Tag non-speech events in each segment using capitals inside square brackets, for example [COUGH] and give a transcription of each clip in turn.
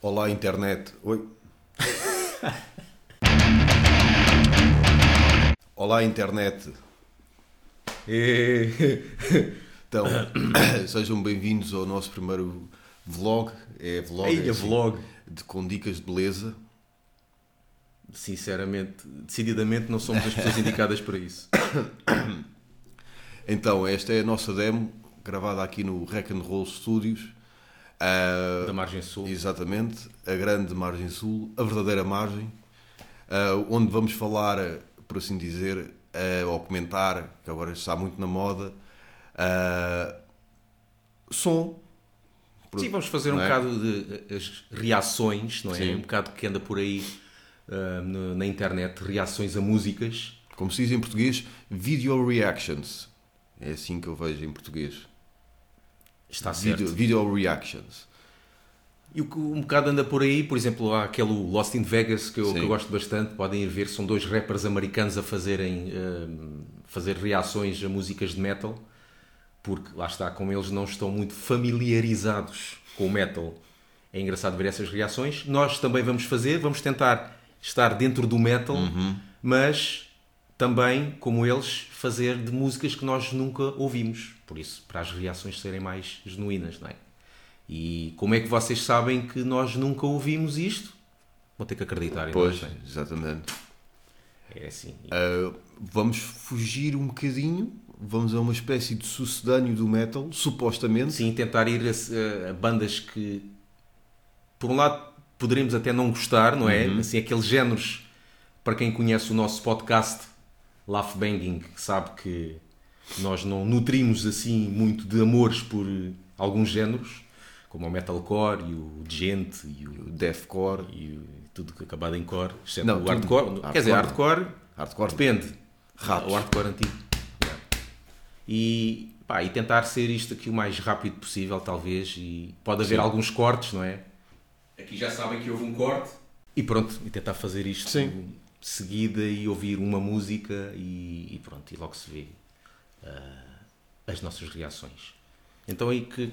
Olá, internet. Oi. [LAUGHS] Olá, internet. [LAUGHS] Então, [COUGHS] sejam bem-vindos ao nosso primeiro vlog. É vlog, Ei, é a vlog. de, com dicas de beleza. Sinceramente, decididamente não somos as pessoas [COUGHS] indicadas para isso. Então, esta é a nossa demo, gravada aqui no Rock and Roll Studios. Ah, Da margem sul. Exatamente, a grande margem sul, a verdadeira margem, ah, onde vamos falar, por assim dizer, ah, ou comentar, que agora está muito na moda, som. Sim, vamos fazer um é? bocado de eh, as reações, não é? Sim. Um bocado que anda por aí na internet, reações a músicas. Como se diz em português, video reactions. É assim que eu vejo em português. Está certo. Video, video reactions. E o que um bocado anda por aí, por exemplo, há aquele Lost in Vegas que eu, que eu gosto bastante, podem ir ver, são dois rappers americanos a fazerem ah, fazer reações a músicas de metal, porque lá está, como eles não estão muito familiarizados com o metal, é engraçado ver essas reações. Nós também vamos fazer, vamos tentar estar dentro do metal, mas também, como eles, fazer de músicas que nós nunca ouvimos. Por isso, para as reações serem mais genuínas, não é? E como é que vocês sabem que nós nunca ouvimos isto? Vão ter que acreditar Pois, nós, exatamente. é? Assim. Ah, vamos fugir um bocadinho, vamos a uma espécie de sucedâneo do metal, supostamente. Sim, tentar ir a, a bandas que, por um lado, poderíamos até não gostar, não é? Assim, aqueles géneros, para quem conhece o nosso podcast Laugh Banging, sabe que nós não nutrimos assim muito de amores por eh, alguns géneros, como o metalcore e o gente e o, O deathcore, e o- tudo que acabado em core, exceto Não, o hardcore. Hardcore Quer dizer, hardcore hardcore. Depende. Ratos. O hardcore antigo. Yeah. E, pá, e tentar ser isto aqui o mais rápido possível, talvez. E pode haver Sim. alguns cortes, não é? Aqui já sabem que houve um corte. E pronto, e tentar fazer isto Sim. Seguida e ouvir uma música e, e pronto, e logo se vê ah, as nossas reações. Então aí que.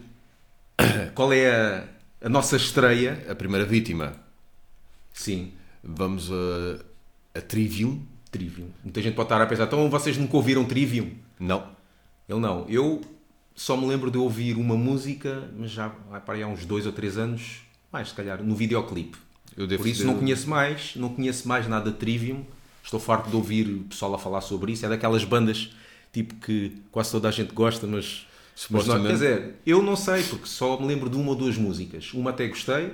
[COUGHS] Qual é a, a nossa estreia? A primeira vítima, Sim, vamos a, a Trivium. Trivium. Muita gente pode estar a pensar, então vocês nunca ouviram Trivium? Não. Ele não. Eu só me lembro de ouvir uma música, mas já vai para aí há uns dois ou três anos, mais se calhar, no videoclipe. Eu devo Por isso dizer- não conheço mais, não conheço mais nada de Trivium. Estou farto de ouvir o pessoal a falar sobre isso. É daquelas bandas tipo que quase toda a gente gosta, mas, mas não, quer dizer, eu não sei, porque só me lembro de uma ou duas músicas. Uma até gostei,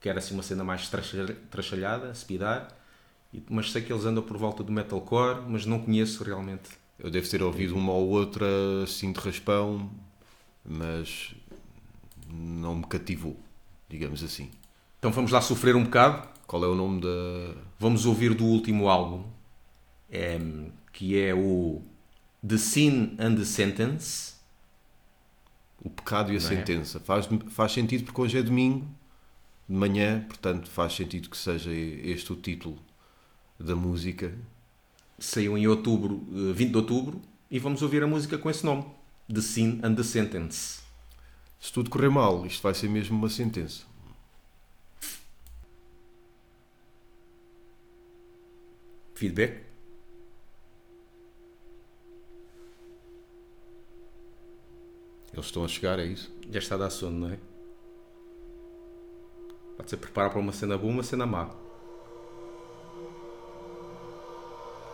que era assim uma cena mais trachalha- trachalhada, speedar, mas sei que eles andam por volta do metalcore, mas não conheço realmente. Eu devo ter ouvido uma ou outra assim de raspão, mas não me cativou, digamos assim. Então vamos lá sofrer um bocado. Qual é o nome da. Vamos ouvir do último álbum, em, que é o The Sin and the Sentence. O pecado e a Não é? sentença. Faz, faz sentido porque hoje é domingo, de manhã, portanto faz sentido que seja este o título da música. Saiu em outubro, eh, 20 de outubro, e vamos ouvir a música com esse nome, The Sin and the Sentence. Se tudo correr mal, isto vai ser mesmo uma sentença. Feedback? Eles estão a chegar, é isso? Já está a dar sono, não é? Pode ser preparar para uma cena boa, uma cena má.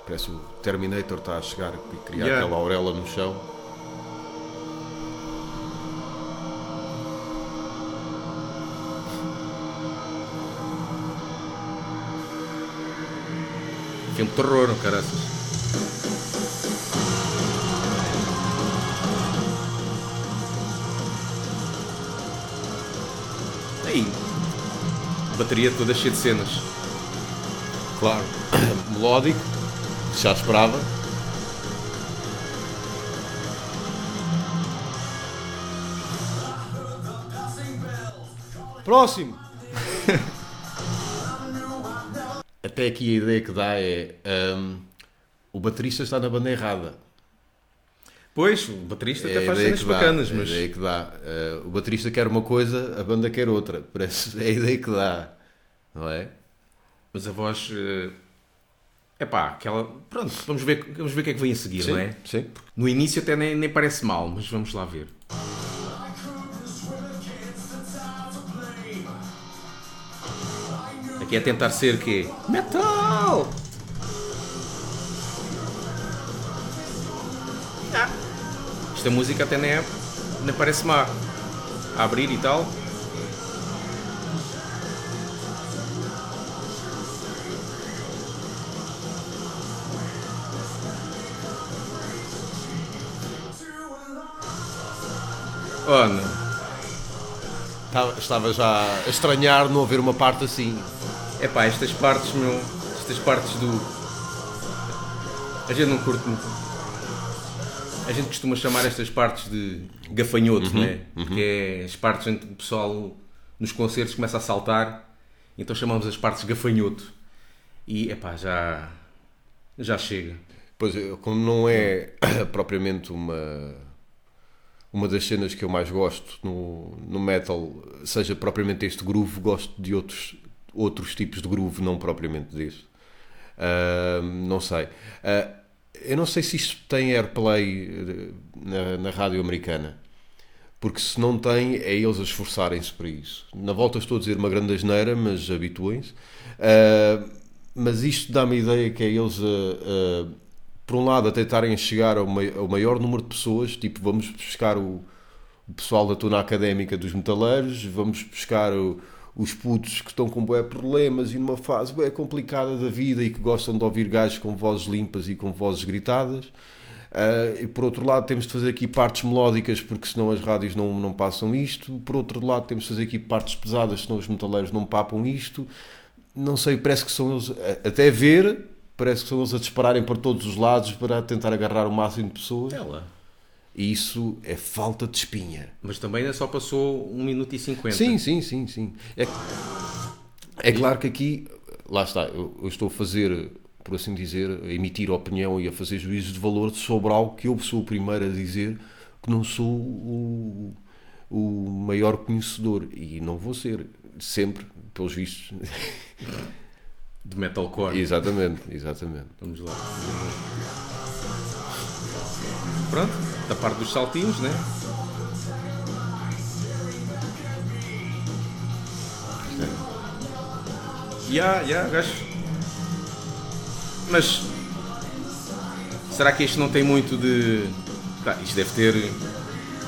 Parece o Terminator está a chegar e criar Yeah. aquela auréola no chão. Filme de terror, caraças. Aí, bateria toda cheia de cenas. Claro. [COUGHS] Melódico, já esperava. Próximo! Até aqui a ideia que dá é. hum, o baterista está na banda errada. Pois, o baterista É até faz cenas dá, bacanas, é mas. a ideia que dá. Eh, o baterista quer uma coisa, a banda quer outra. [LAUGHS] Parece, é a ideia que dá. Não é? Mas a voz. É pá, aquela. Pronto, vamos ver, vamos ver o que é que vem a seguir, não é? sim. No início até nem, nem parece mal, mas vamos lá ver. Aqui é tentar ser quê? Metal! Ah. Esta música até nem, é, nem parece má. A abrir e tal. Oh, não. Estava, estava já a estranhar não haver uma parte assim. É pá, estas partes, meu. Estas partes do. A gente não curte muito. A gente costuma chamar estas partes de gafanhoto, Uhum, né? Que é as partes em que o pessoal nos concertos começa a saltar, então chamamos as partes gafanhoto. E é pá, já. Já chega. Pois, como não é [COUGHS] propriamente uma uma das cenas que eu mais gosto no, no metal, seja propriamente este groove, gosto de outros, outros tipos de groove, não propriamente deste. Ah, não sei. Ah, eu não sei se isto tem airplay eh, na, na rádio americana. Porque se não tem, é eles a esforçarem-se para isso. Na volta estou a dizer uma grande asneira, mas habituem-se. Ah, mas isto dá-me a ideia que é eles a, por um lado, a tentarem chegar ao, mai- ao maior número de pessoas, tipo, vamos buscar o, o pessoal da tona académica dos metaleiros, vamos buscar o- os putos que estão com bué problemas e numa fase bué complicada da vida e que gostam de ouvir gajos com vozes limpas e com vozes gritadas. Ah, e por outro lado, temos de fazer aqui partes melódicas, porque senão as rádios não, não passam isto. Por outro lado, temos de fazer aqui partes pesadas, senão os metaleiros não papam isto. Não sei, parece que são eles, até ver, parece que são eles a dispararem para todos os lados para tentar agarrar o máximo de pessoas. Ela. E isso é falta de espinha. Mas também ainda só passou 1 minuto e 50. Sim, sim, sim, sim. É, é claro que aqui, lá está, eu, eu estou a fazer, por assim dizer, a emitir opinião e a fazer juízos de valor sobre algo que eu sou o primeiro a dizer que não sou o, o maior conhecedor. E não vou ser, sempre, pelos vistos. De metalcore. exatamente, exatamente. Vamos lá. Pronto, da parte dos saltinhos, né? Ya, ya, gajo. Mas será que isto não tem muito de. Pá, isto deve ter.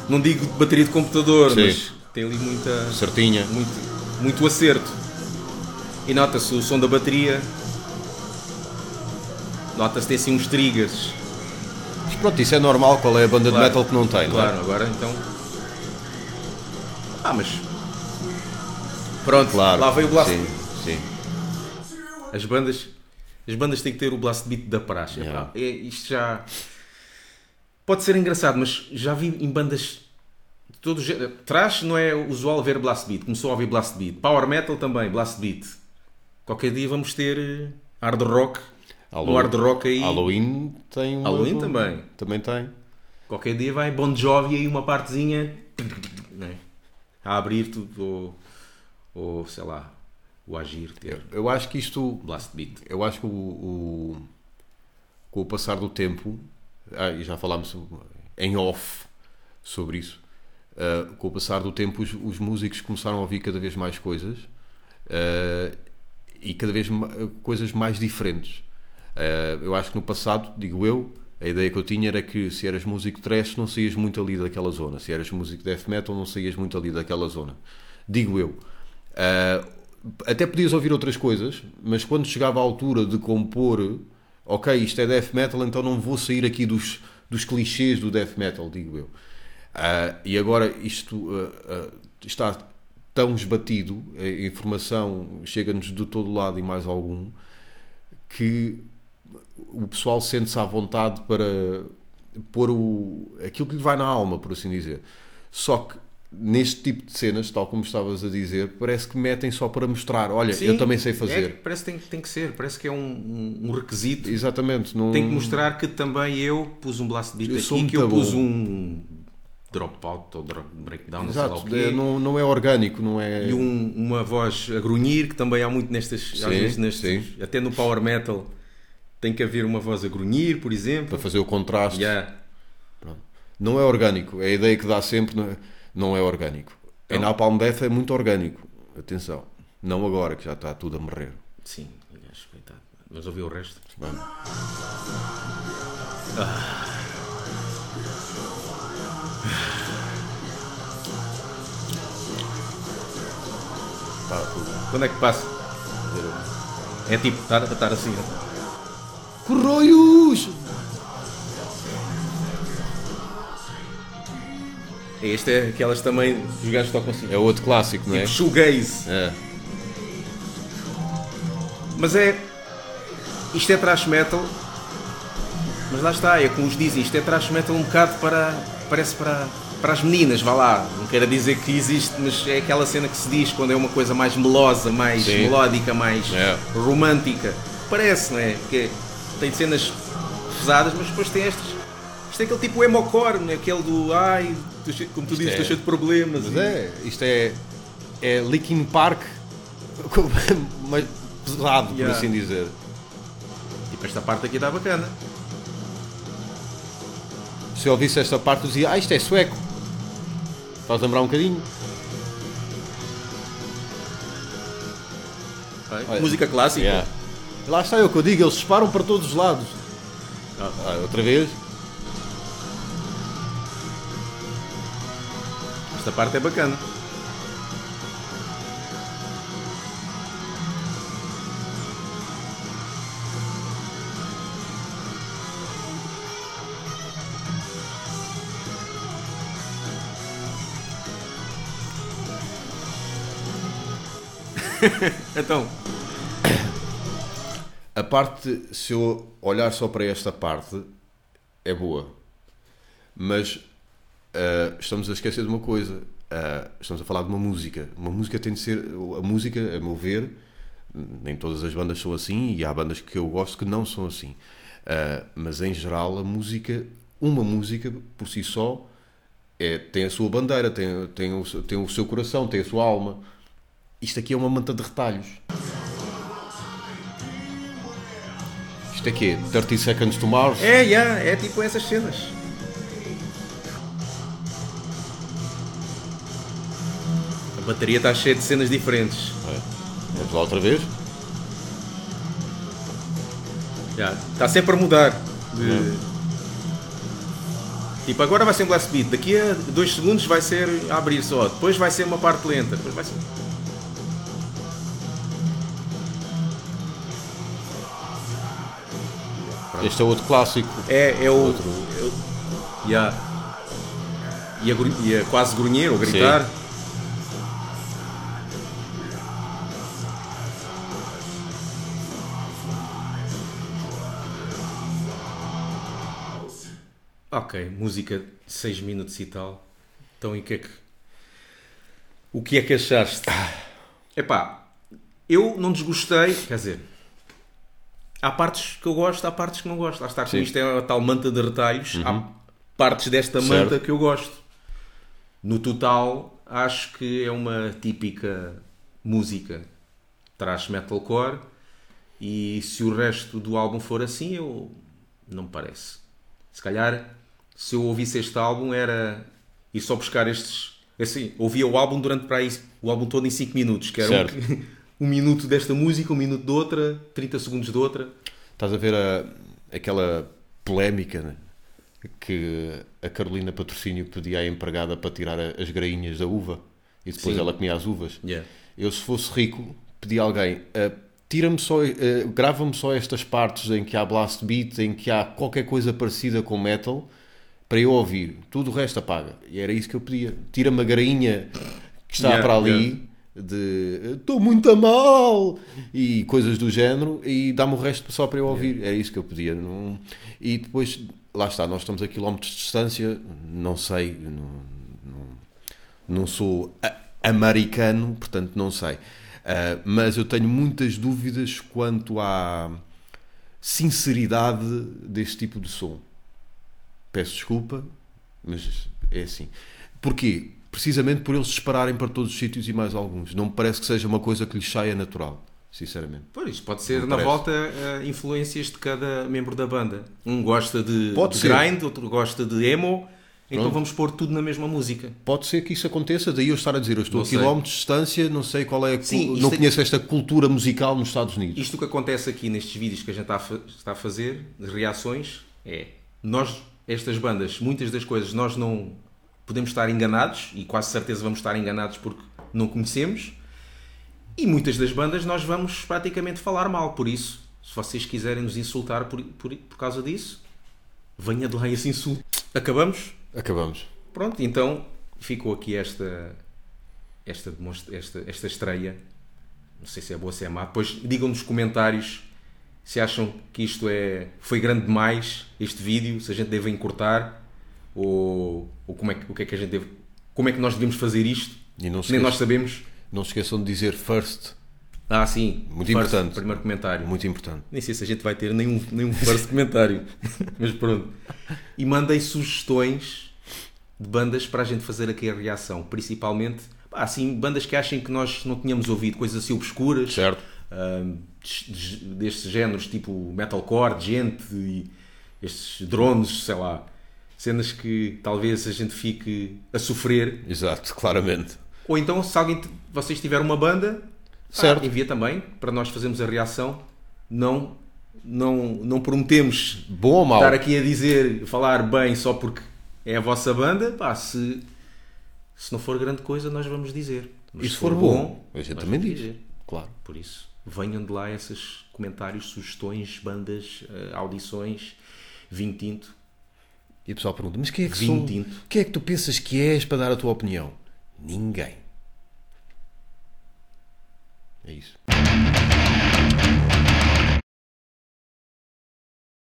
Não digo de bateria de computador, Sim. mas tem ali muita Certinha. muito, muito acerto. E nota-se o som da bateria. Nota-se tem assim uns triggers. Pronto, isso é normal, qual é a banda Claro. de metal que não tem, não é? Claro, agora então. Ah, mas. Pronto, Claro. lá veio o blast. Sim, sim. As bandas. As bandas têm que ter o blast beat da praxe. Yeah. É, isto já. Pode ser engraçado, mas já vi em bandas. de Todo género. Trash não é usual ver blast beat. Começou a ouvir blast beat. Power metal também, blast beat. Qualquer dia vamos ter eh, hard rock. Hallow- Um hard rock aí. Halloween tem uma- Halloween também. Também tem. Qualquer dia vai Bon Jovi aí uma partezinha né, a abrir tudo ou, ou sei lá o agir ter Eu acho que isto blast beat. eu acho que o, o- com o passar do tempo, ah, e já falámos em off sobre isso, ah, com o passar do tempo os, os músicos começaram a ouvir cada vez mais coisas ah, e cada vez ma- coisas mais diferentes. Ah, eu acho que no passado, digo eu, a ideia que eu tinha era que se eras músico trash não saías muito ali daquela zona, se eras músico death metal não saías muito ali daquela zona. Digo eu. Ah, até podias ouvir outras coisas, mas quando chegava a altura de compor, ok, isto é death metal, então não vou sair aqui dos, dos clichês do death metal, digo eu. Ah, e agora isto ah, está tão esbatido, a informação chega-nos de todo lado e mais algum, que o pessoal sente-se à vontade para pôr o, aquilo que lhe vai na alma, por assim dizer. Só que neste tipo de cenas, tal como estavas a dizer, parece que metem só para mostrar. Olha, Sim, eu também sei é, fazer. parece que tem, tem que ser, parece que é um, um- requisito. Exatamente. Não... Tem que mostrar que também eu pus um blast beat Eu aqui, que eu pus bom. um dropout ou drop breakdown, não sei lá o Exato, quê. é, não, não é orgânico, não é. E um- uma voz a grunhir, que também há muito nestas, Sim, vezes nestes, sim. até no power metal tem que haver uma voz a grunhir, por exemplo. Para fazer o contraste. Yeah. Não é orgânico. É a ideia que dá sempre não é, é orgânico. Em Não. Napalm Death é muito orgânico. Atenção. Não agora, que já está tudo a morrer. Sim, gajo, coitado. Mas ouvi o resto. Vamos. Pá, tudo. Quando é que passa? É tipo, estar, estar assim. Corroios! Este é aquelas também, os gajos tocam assim. É outro clássico, não é? Tipo shoegaze. É. Mas é. Isto é thrash metal. Mas lá está, é como os dizem, isto é thrash metal um bocado para. Parece para. Para as meninas, vá lá, não quero dizer que existe, mas é aquela cena que se diz quando é uma coisa mais melosa, mais Sim. melódica, mais É. romântica. Parece, não é? Porque tem cenas pesadas, mas depois tem estas. Isto é aquele tipo emocore, não é? Aquele do ai, como tu dizes, é- estou cheio de problemas. Mas é, isto é. É Linkin Park, [LAUGHS] mas pesado, por Yeah. assim dizer. Tipo, esta parte aqui está bacana. Se eu ouvisse esta parte, eu dizia: Ah, isto é sueco. Faz lembrar um bocadinho. Olha. Música clássica. Yeah. Lá está eu que eu digo, eles disparam para todos os lados. Ah, outra vez. Esta parte é bacana. [LAUGHS] então, parte, se eu olhar só para esta parte, é boa. Mas ah, estamos a esquecer de uma coisa. Ah, estamos a falar de uma música. Uma música tem de ser. A música, a meu ver, nem todas as bandas são assim e há bandas que eu gosto que não são assim. Ah, mas em geral, a música, uma música por si só, é, tem a sua bandeira, tem, tem, o, tem o seu coração, tem a sua alma. Isto aqui é uma manta de retalhos. Isto é quê? 30 Seconds to Mars? é, yeah, é tipo essas cenas. A bateria está cheia de cenas diferentes. É. Vamos lá outra vez? Já, Está sempre a mudar. de- Tipo, agora vai ser um blast beat, daqui a dois segundos vai ser a abrir só, depois vai ser uma parte lenta, depois vai ser. Este é outro clássico. É, é o. Outro. é yeah. E, a, e a quase grunher ou gritar. Ok, música de 6 minutos e tal. Então e o que é que. O que é que achaste? Epá, eu não desgostei, quer dizer. Há partes que eu gosto, há partes que não gosto. Lá está, como isto é a tal manta de retalhos, há partes desta Certo. manta que eu gosto. No total, acho que é uma típica música thrash metalcore e se o resto do álbum for assim, eu não me parece. Se calhar, se eu ouvisse este álbum era ir só buscar estes. Assim, ouvia o álbum durante para aí, o álbum todo em 5 minutos, que era Certo. um, um minuto desta música, um minuto de outra, 30 segundos de outra. Estás a ver a- aquela polémica né? que a Carolina Patrocínio pedia à empregada para tirar as grainhas da uva e depois Sim. ela comia as uvas. Yeah. Eu, se fosse rico, pedia a alguém, "Ah, tira-me só, ah, grava-me só estas partes em que há blast beat, em que há qualquer coisa parecida com metal, para eu ouvir. Tudo o resto apaga. E era isso que eu pedia. Tira-me a grainha que está Yeah, para ali, yeah. De estou muito a mal, e coisas do género, e dá-me o resto só para eu ouvir. Era isso que eu pedia. Não... E depois, lá está, nós estamos a quilómetros de distância, não sei, não, não, Não sou americano, portanto não sei. Ah, mas eu tenho muitas dúvidas quanto à sinceridade deste tipo de som. Peço desculpa, mas é assim. Porquê? Precisamente por eles dispararem para todos os sítios e mais alguns. Não me parece que seja uma coisa que lhes saia natural, sinceramente. Pois, isto pode ser na volta eh, influências de cada membro da banda. Um gosta de, Pode de grind, outro gosta de emo, então Pronto. vamos pôr tudo na mesma música. Pode ser que isso aconteça, daí eu estar a dizer, eu estou Não a quilómetros de distância, não sei qual é a. Sim, não é- conheço esta cultura musical nos Estados Unidos. Isto que acontece aqui nestes vídeos que a gente está a, fa- está a fazer, de reações, é nós, estas bandas, muitas das coisas nós não podemos estar enganados e quase certeza vamos estar enganados porque não conhecemos. E muitas das bandas nós vamos praticamente falar mal. Por isso, se vocês quiserem nos insultar por, por, por causa disso, venha de lá esse insulto. Acabamos? Acabamos. Pronto, então ficou aqui esta, esta, esta, esta estreia. Não sei se é boa ou se é má. Depois digam nos comentários se acham que isto é, foi grande demais, este vídeo, se a gente deve encurtar ou, ou como, é que, o que é que a gente deve. Como é que nós devemos fazer isto? E não Nem nós sabemos. não se esqueçam de dizer first, Ah, sim. Muito First, importante. Primeiro comentário. muito importante. Nem sei se a gente vai ter nenhum, nenhum first comentário. [LAUGHS] Mas pronto. E mandei sugestões de bandas para a gente fazer aqui a reação. Principalmente, assim, bandas que achem que nós não tínhamos ouvido, coisas assim obscuras. Certo? des- destes géneros, tipo metalcore, gente e estes drones, sei lá. Cenas que talvez a gente fique a sofrer. Exato, claramente. Ou então, se alguém, vocês tiverem uma banda, Certo. envia também para nós fazermos a reação. Não, não, não prometemos Bom ou mau? estar aqui a dizer, falar bem só porque é a vossa banda. Pá, se, se não for grande coisa, nós vamos dizer. Mas E se for bom, a gente nós também diz. dizer. Claro. Por isso, venham de lá esses comentários, sugestões, bandas, eh, audições, vinho tinto. E o pessoal pergunta, mas quem é que Vinho sou? tinto. Quem é que tu pensas que és para dar a tua opinião? Ninguém. É isso.